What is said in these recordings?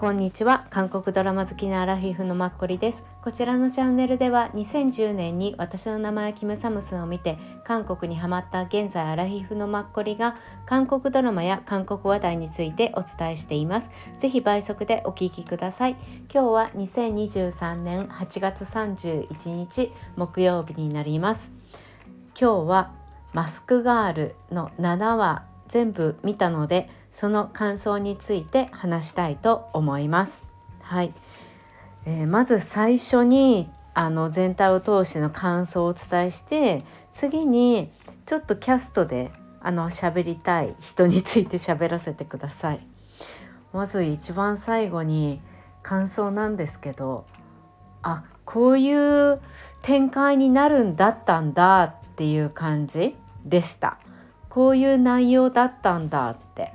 こんにちは。韓国ドラマ好きなアラフィフのマッコリです。こちらのチャンネルでは2010年に私の名前キムサムスンを見て韓国にハマった現在アラフィフのマッコリが韓国ドラマや韓国話題についてお伝えしています。ぜひ倍速でお聞きください。今日は2023年8月31日木曜日になります。今日はマスクガールの7話全部見たのでその感想について話したいと思います。はい、えー、まず最初にあの全体を通しての感想をお伝えして次にちょっとキャストであの喋りたい人について喋らせてください。まず一番最後に感想なんですけどあこういう展開になるんだったんだっていう感じでしたこういう内容だったんだって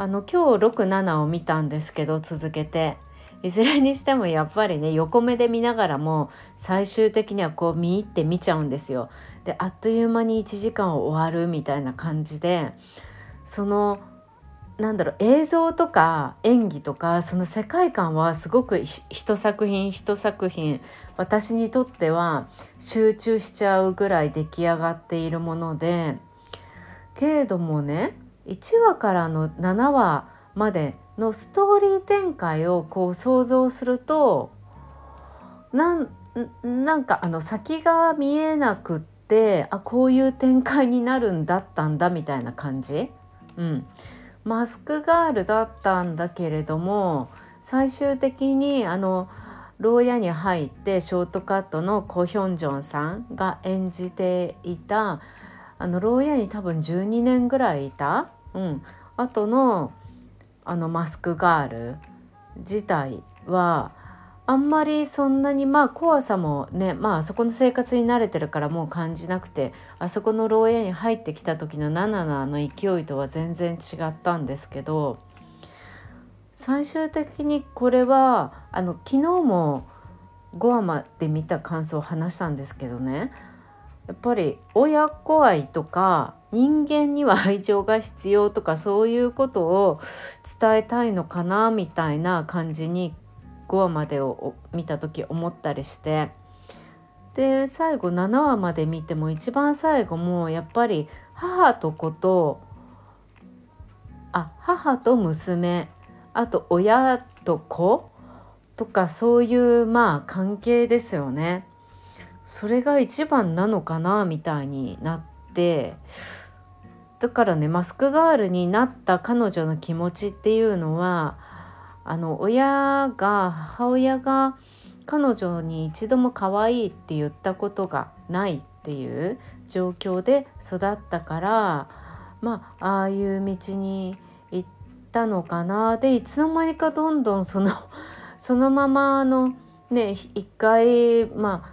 あの今日67を見たんですけど続けていずれにしてもやっぱりね横目で見ながらも最終的にはこう見入って見ちゃうんですよ。であっという間に1時間終わるみたいな感じでそのなんだろう映像とか演技とかその世界観はすごく一作品一作品私にとっては集中しちゃうぐらい出来上がっているものでけれどもね1話からの7話までのストーリー展開をこう想像するとなんなんかあの先が見えなくってあこういう展開になるんだったんだみたいな感じ。うん、マスクガールだったんだけれども最終的にあの牢屋に入ってショートカットのコ・ヒョンジョンさんが演じていたあの牢屋に多分12年ぐらいいた、うん、後のあのマスクガール自体はあんまりそんなにまあ怖さもねまあそこの生活に慣れてるからもう感じなくてあそこの牢屋に入ってきた時のナナナの勢いとは全然違ったんですけど最終的にこれはあの昨日も5話まで見た感想を話したんですけどね。やっぱり親子愛とか人間には愛情が必要とかそういうことを伝えたいのかなみたいな感じに5話までを見た時思ったりしてで最後7話まで見ても一番最後もやっぱり母と子とあ母と娘あと親と子とかそういうまあ関係ですよね。それが一番なのかなみたいになってだからねマスクガールになった彼女の気持ちっていうのはあの親が母親が彼女に一度も可愛いって言ったことがないっていう状況で育ったからまあああいう道に行ったのかな。でいつの間にかどんどんその そのままのね一回ま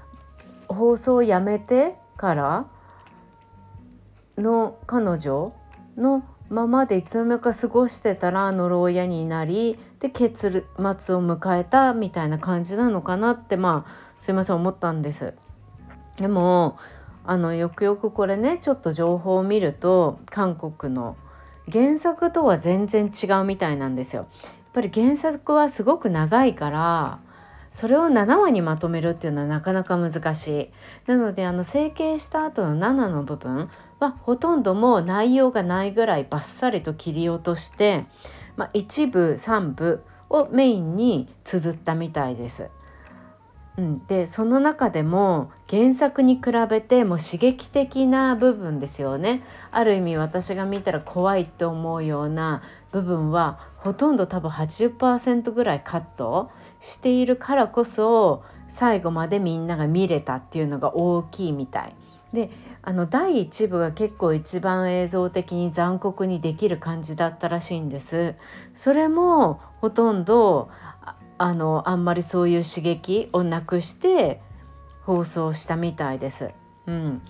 あ放送をやめてからの彼女のままでいつの間にか過ごしてたら呪い屋になりで結末を迎えたみたいな感じなのかなってまあすいません思ったんです。でもあのよくよくこれねちょっと情報を見ると韓国の原作とは全然違うみたいなんですよ。やっぱり原作はすごく長いからそれを7話にまとめるっていうのはなかなか難しい。なのであの整形した後の7の部分はほとんどもう内容がないぐらいバッサリと切り落として、まあ、一部三部をメインに綴ったみたいです。うん、でその中でも原作に比べても刺激的な部分ですよねある意味私が見たら怖いって思うような部分はほとんど多分80%ぐらいカットしているからこそ最後までみんなが見れたっていうのが大きいみたい。であの第1部が結構一番映像的に残酷にできる感じだったらしいんです。それもほとんどあのあんまりそういう刺激をなくして放送したみたいです。うん、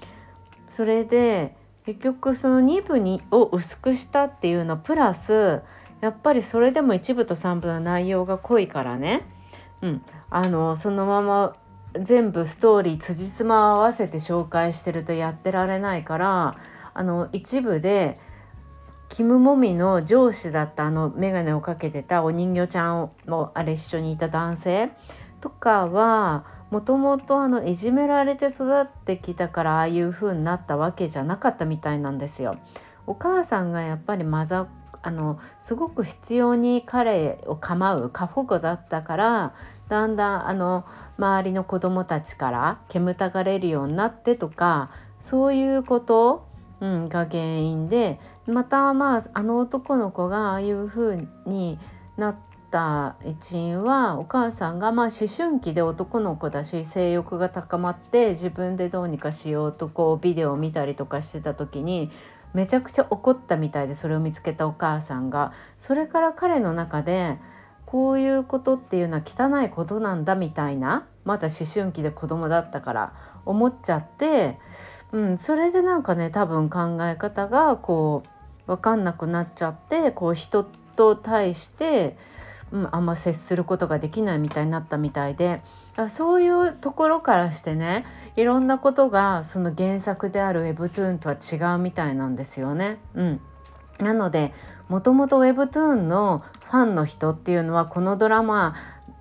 それで結局その2部にを薄くしたっていうのプラスやっぱりそれでも1部と3部の内容が濃いからねうん、あのそのまま全部ストーリー辻褄合わせて紹介してるとやってられないからあの一部でキム・モミの上司だったあの眼鏡をかけてたお人形ちゃんもあれ一緒にいた男性とかはもともといじめられて育ってきたからああいう風になったわけじゃなかったみたいなんですよ。お母さんがやっぱりマザあのすごく必要に彼を構う過保護だったからだんだんあの周りの子供たちから煙たがれるようになってとかそういうこと、うん、が原因でまたまああの男の子がああいう風になった一因はお母さんがまあ思春期で男の子だし性欲が高まって自分でどうにかしようとこうビデオを見たりとかしてた時にめちゃくちゃ怒ったみたいでそれを見つけたお母さんがそれから彼の中でこういうことっていうのは汚いことなんだみたいなまだ思春期で子供だったから思っちゃって、うん、それでなんかね多分考え方がこう分かんなくなっちゃってこう人と対してうん、あんま接することができないみたいになったみたいでそういうところからしてねいろんなことがその原作である Webtoon とは違うみたいなんですよね。うん、なのでもともと Webtoon のファンの人っていうのはこのドラマ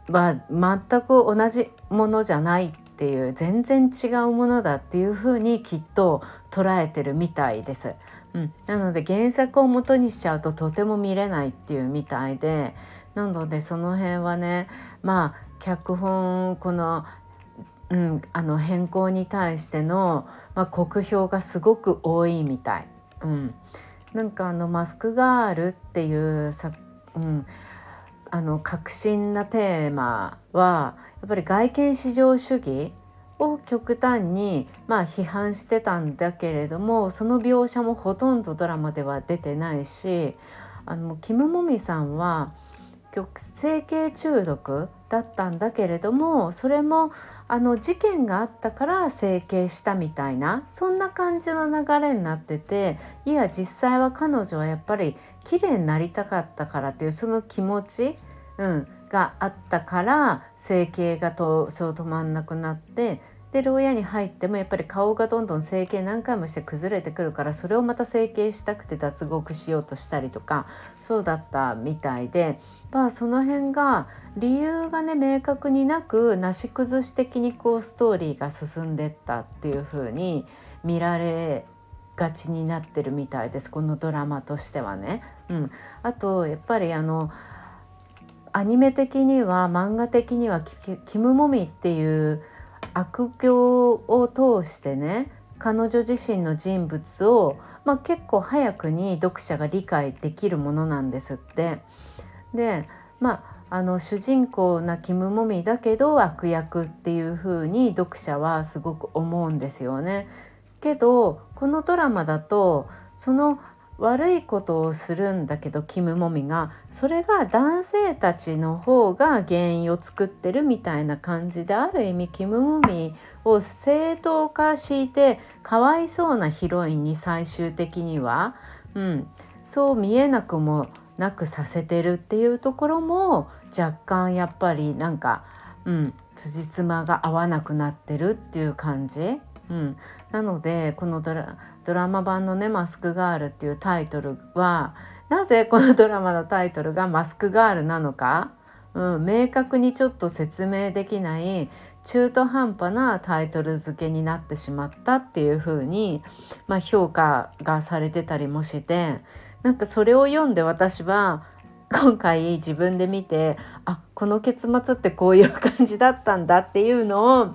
は全く同じものじゃないっていう全然違うものだっていうふうにきっと捉えてるみたいです。うん、なので原作を元にしちゃうととても見れないっていうみたいでなのでその辺はねまあ脚本この,、うん、あの変更に対しての、まあ、酷評がすごく多いみたい。うん、なんかあのマスクガールっていうさ、うん、あの革新なテーマはやっぱり外見至上主義を極端にまあ批判してたんだけれどもその描写もほとんどドラマでは出てないしあのキム・モミさんは整形中毒だったんだけれどもそれもあの事件があったから整形したみたいなそんな感じの流れになってていや実際は彼女はやっぱり綺麗になりたかったからっていうその気持ち、うん、があったから整形がとそう止まんなくなってで牢屋に入ってもやっぱり顔がどんどん整形何回もして崩れてくるからそれをまた整形したくて脱獄しようとしたりとかそうだったみたいでまあその辺が理由がね明確になくなし崩し的にこうストーリーが進んでったっていう風に見られがちになってるみたいですこのドラマとしてはね。うん、あとやっぱりあのアニメ的には漫画的にはキム・モミっていう悪行を通してね彼女自身の人物を、まあ、結構早くに読者が理解できるものなんですって。でまああの主人公なキム・モミだけど悪役っていう風に読者はすごく思うんですよね。けどこのドラマだとその悪いことをするんだけどキム・モミがそれが男性たちの方が原因を作ってるみたいな感じである意味キム・モミを正当化してかわいそうなヒロインに最終的には、うん、そう見えなくもなくさせてるっていうところも若干やっぱりなんか、うん、辻褄が合わなくなってるっていう感じ。うん、なのでこのドラドラマ版のね「マスクガール」っていうタイトルはなぜこのドラマのタイトルが「マスクガール」なのか、うん、明確にちょっと説明できない中途半端なタイトル付けになってしまったっていう風にまあ、評価がされてたりもしてなんかそれを読んで私は今回自分で見てあこの結末ってこういう感じだったんだっていうのを、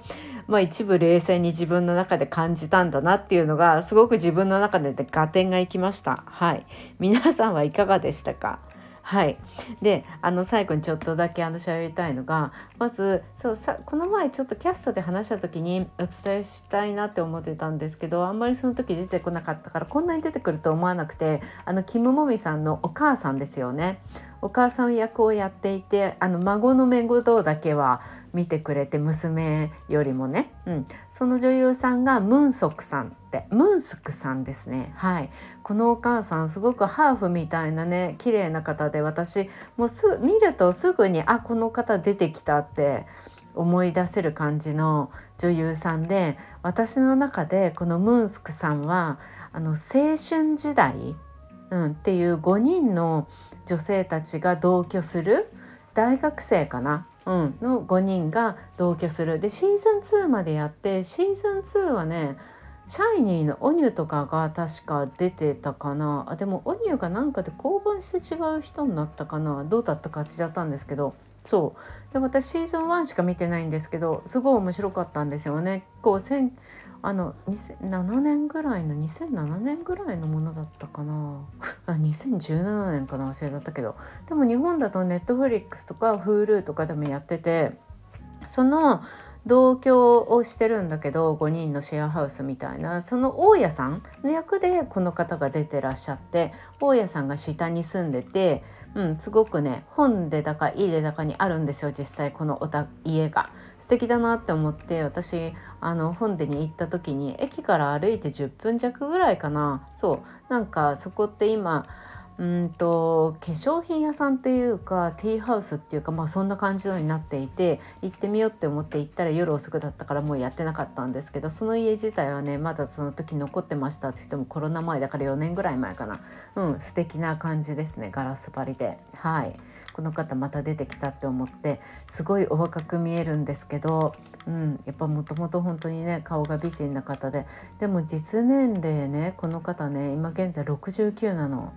まあ、一部冷静に自分の中で感じたんだなっていうのがすごく自分の中で合点がいきました。はい、皆さんはいかがでしたか？はい、であの最後にちょっとだけ話し合いたいのがまずそうさこの前ちょっとキャストで話した時にお伝えしたいなって思ってたんですけどあんまりその時出てこなかったからこんなに出てくると思わなくてあのキム・モミさんのお母さんですよね。お母さん役をやっていてあの孫の面倒だけは見てくれて娘よりもね、うん、その女優さんがムンソクさんって。ムンスクさんですね。はい。このお母さんすごくハーフみたいなね綺麗な方で私もうす見るとすぐにあこの方出てきたって思い出せる感じの女優さんで私の中でこのムンスクさんはあの青春時代うん、っていう5人の女性たちが同居する大学生かな、うん、の5人が同居する。でシーズン2までやってシーズン2はねシャイニーのオニュとかが確か出てたかな。あでもオニュがなんかで降板して違う人になったかな。どうだったかしちゃったんですけど。そう。で私シーズン1しか見てないんですけどすごい面白かったんですよね。こうあの2007年ぐらいの2007年ぐらいのものだったかな。あ2017年かな忘れだったけど。でも日本だとネットフリックスとか Hulu とかでもやっててその同居をしてるんだけど5人のシェアハウスみたいな。その大家さんの役でこの方が出てらっしゃって大家さんが下に住んでて、うん、すごくね本でだか家でだかにあるんですよ実際このおた家が。素敵だなって思って私あの本でに行った時に駅から歩いて10分弱ぐらいかな。そう。なんかそこって今うんと化粧品屋さんっていうかティーハウスっていうかまあそんな感じのになっていて行ってみようって思って行ったら夜遅くだったからもうやってなかったんですけどその家自体はねまだその時残ってましたって言ってもコロナ前だから4年ぐらい前かな。うん素敵な感じですねガラス張りで。はい。この方また出てきたって思ってすごいお若く見えるんですけど、うん、やっぱもともと本当にね顔が美人な方ででも実年齢ねこの方ね今現在69なの。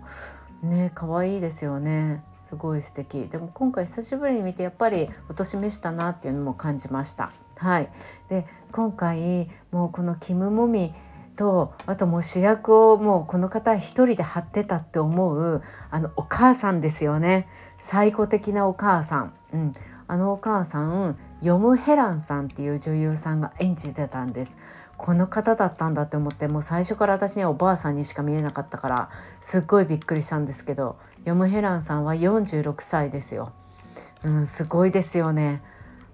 ね可愛いですよね。すごい素敵でも今回久しぶりに見てやっぱりお年めしたなっていうのも感じましたはいで今回もうこのキム・モミとあともう主役をもうこの方一人で張ってたって思うあのお母さんですよね。最古的なお母さん、うん、あのお母さんヨム・ヘランさんっていう女優さんが演じてたんです。この方だったんだって思ってもう最初から私にはおばあさんにしか見えなかったからすっごいびっくりしたんですけどヨム・ヘランさんは46歳ですよ、うん、すごいですよね。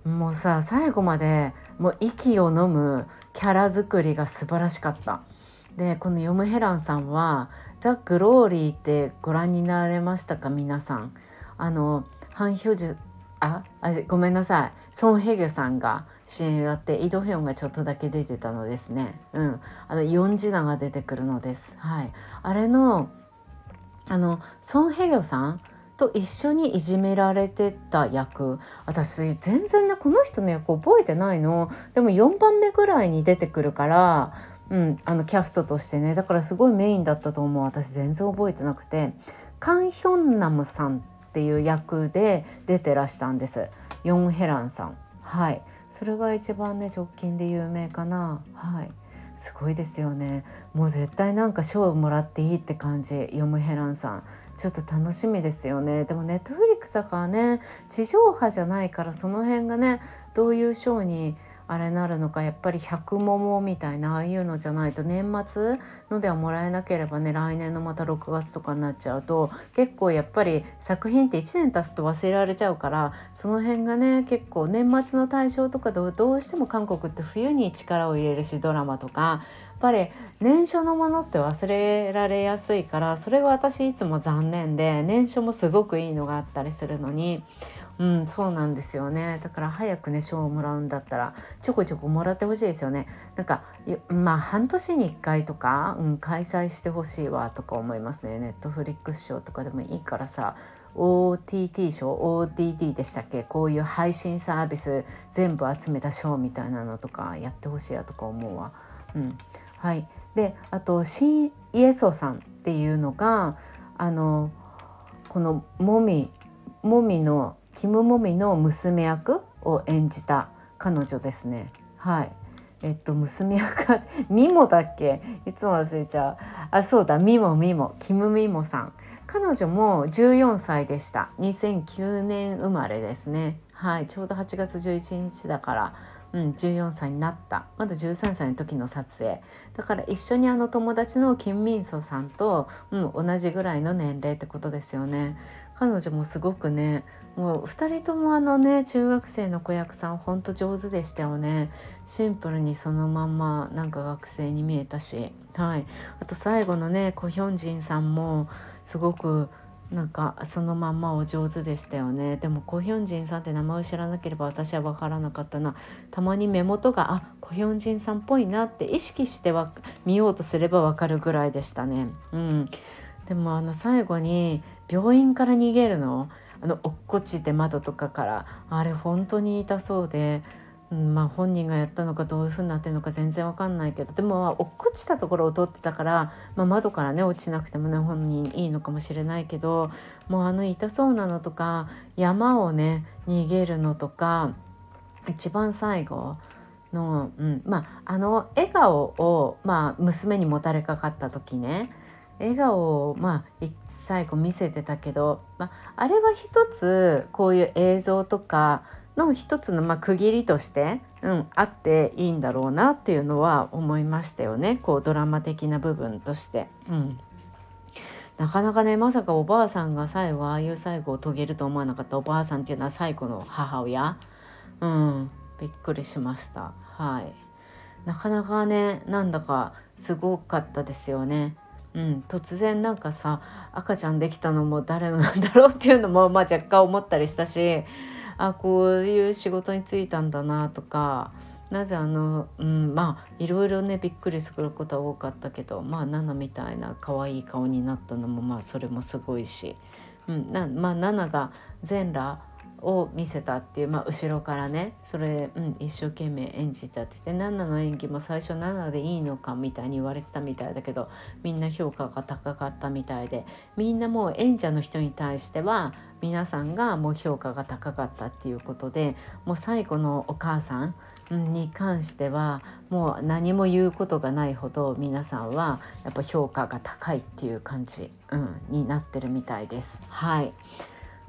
もうさ最後までもう息を飲むキャラ作りが素晴らしかった。でこのヨム・ヘランさんは「ザ・グローリー」ってご覧になられましたか皆さん？あのハン・ヒョジュああごめんなさい。ソン・ヘギョさんが主演をやってイ・ドヒョンがちょっとだけ出てたのですね。うん、あのヨンジナが出てくるのです。はい、あれのあのソン・ヘギョさんと一緒にいじめられてた役。私全然ねこの人の役覚えてないの。でも4番目ぐらいに出てくるからうん、あのキャストとしてね。だからすごいメインだったと思う。私全然覚えてなくて。カン・ヒョンナムさんっていう役で出てらしたんです。ヨン・ヘランさん。はい。それが一番ね直近で有名かな。はい。すごいですよね。もう絶対なんか賞をもらっていいって感じヨムヘランさん。ちょっと楽しみですよね。でもネットフリックスだからね地上波じゃないからその辺がねどういうショーにあれなるのかやっぱり百桃みたいなああいうのじゃないと年末のではもらえなければね来年のまた6月とかになっちゃうと結構やっぱり作品って1年経つと忘れられちゃうからその辺がね結構年末の対象とかどうしても韓国って冬に力を入れるしドラマとかやっぱり年初のものって忘れられやすいからそれが私いつも残念で年初もすごくいいのがあったりするのにうん、そうなんですよね。だから早くね賞をもらうんだったらちょこちょこもらってほしいですよね。なんかまあ半年に1回とか、うん、開催してほしいわとか思いますね。ネットフリックス賞とかでもいいからさ OTT 賞 ODD でしたっけ？こういう配信サービス全部集めた賞みたいなのとかやってほしいやとか思うわ。うん、はい。であとシン・イエソさんっていうのがあのこのもみもみのキム・モミの娘役を演じた彼女ですね。はい。えっと娘役 ミモだっけ？いつも忘れちゃう。あそうだ。ミモミモ。キム・ミモさん。彼女も14歳でした。2009年生まれですね。はい。ちょうど8月11日だからうん、14歳になった。まだ13歳の時の撮影。だから一緒にあの友達のキン・ミンソさんと、うん、同じぐらいの年齢ってことですよね。彼女もすごくねもう2人ともあのね中学生の子役さんほんと上手でしたよね。シンプルにそのまんまなんか学生に見えたし。はい。あと最後のねコヒョンジンさんもすごくなんかそのまんまお上手でしたよね。でもコヒョンジンさんって名前を知らなければ私は分からなかったな。たまに目元があコヒョンジンさんっぽいなって意識しては見ようとすれば分かるぐらいでしたね。うん。でもあの最後に病院から逃げるの？あの落っこちて窓とかから。あれ本当に痛そうで、うん、まあ本人がやったのかどういう風になってるのか全然わかんないけど。でも落っこちたところを通ってたから、まあ、窓からね落ちなくてもね本人いいのかもしれないけどもうあの痛そうなのとか山をね逃げるのとか一番最後の、うん、まああの笑顔を、まあ、娘にもたれかかった時ね笑顔をまあ最後見せてたけど、まあ、あれは一つこういう映像とかの一つのまあ区切りとして、うん、あっていいんだろうなっていうのは思いましたよね。こうドラマ的な部分として。うん。なかなかねまさかおばあさんが最後ああいう最後を遂げると思わなかったおばあさんっていうのは最後の母親。うん。びっくりしました。はい。なかなかねなんだかすごかったですよね。うん、突然なんかさ赤ちゃんできたのも誰のなんだろうっていうのも、まあ、若干思ったりしたしあこういう仕事に就いたんだなとかなぜあの、うん、まあいろいろねびっくりすることは多かったけどまあナナみたいな可愛い顔になったのもまあそれもすごいし、うん、なまあナナが全裸を見せたっていう、まあ、後ろからねそれ、うん、一生懸命演じたって言ってナナの演技も最初ナナでいいのかみたいに言われてたみたいだけどみんな評価が高かったみたいでみんなもう演者の人に対しては皆さんがもう評価が高かったっていうことでもう最後のお母さんに関してはもう何も言うことがないほど皆さんはやっぱ評価が高いっていう感じ、うん、になってるみたいです。はい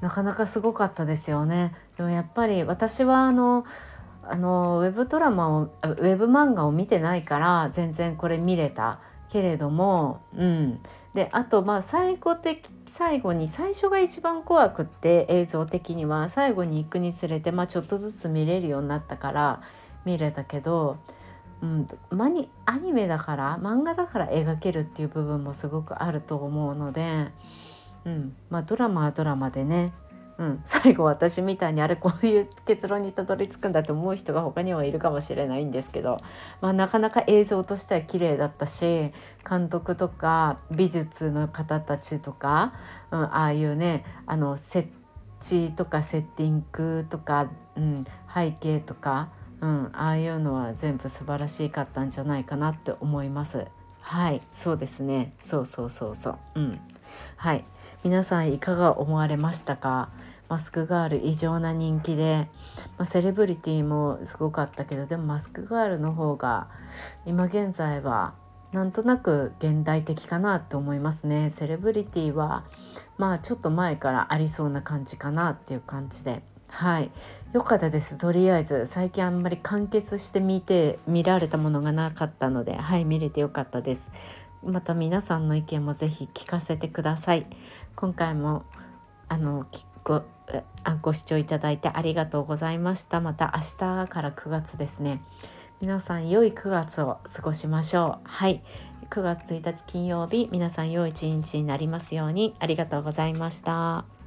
なかなかすごかったですよね。でもやっぱり私はあのあのウェブドラマをウェブ漫画を見てないから全然これ見れたけれども、うん、であとまあ最後的最後に最初が一番怖くって映像的には最後に行くにつれて、まあ、ちょっとずつ見れるようになったから見れたけど、うん、マニアニメだから漫画だから描けるっていう部分もすごくあると思うので。うん。まあ、ドラマはドラマでね、うん、最後私みたいにあれこういう結論にたどり着くんだと思う人が他にはいるかもしれないんですけど、まあ、なかなか映像としては綺麗だったし監督とか美術の方たちとか、うん、ああいうねあの設置とかセッティングとか、うん、背景とか、うん、ああいうのは全部素晴らしかったんじゃないかなって思います。はい。そうですね。そうそうそうそう。うん。はい。皆さんいかが思われましたか？マスクガール異常な人気で、まあ、セレブリティもすごかったけどでもマスクガールの方が今現在はなんとなく現代的かなって思いますね。セレブリティはまあちょっと前からありそうな感じかなっていう感じで。はい。良かったです。とりあえず最近あんまり完結して見て見られたものがなかったのではい見れてよかったです。また皆さんの意見もぜひ聞かせてください。今回もあのごご視聴いただいてありがとうございました。また明日から9月ですね。皆さん良い9月を過ごしましょう。はい。9月1日金曜日皆さん良い一日になりますように。ありがとうございました。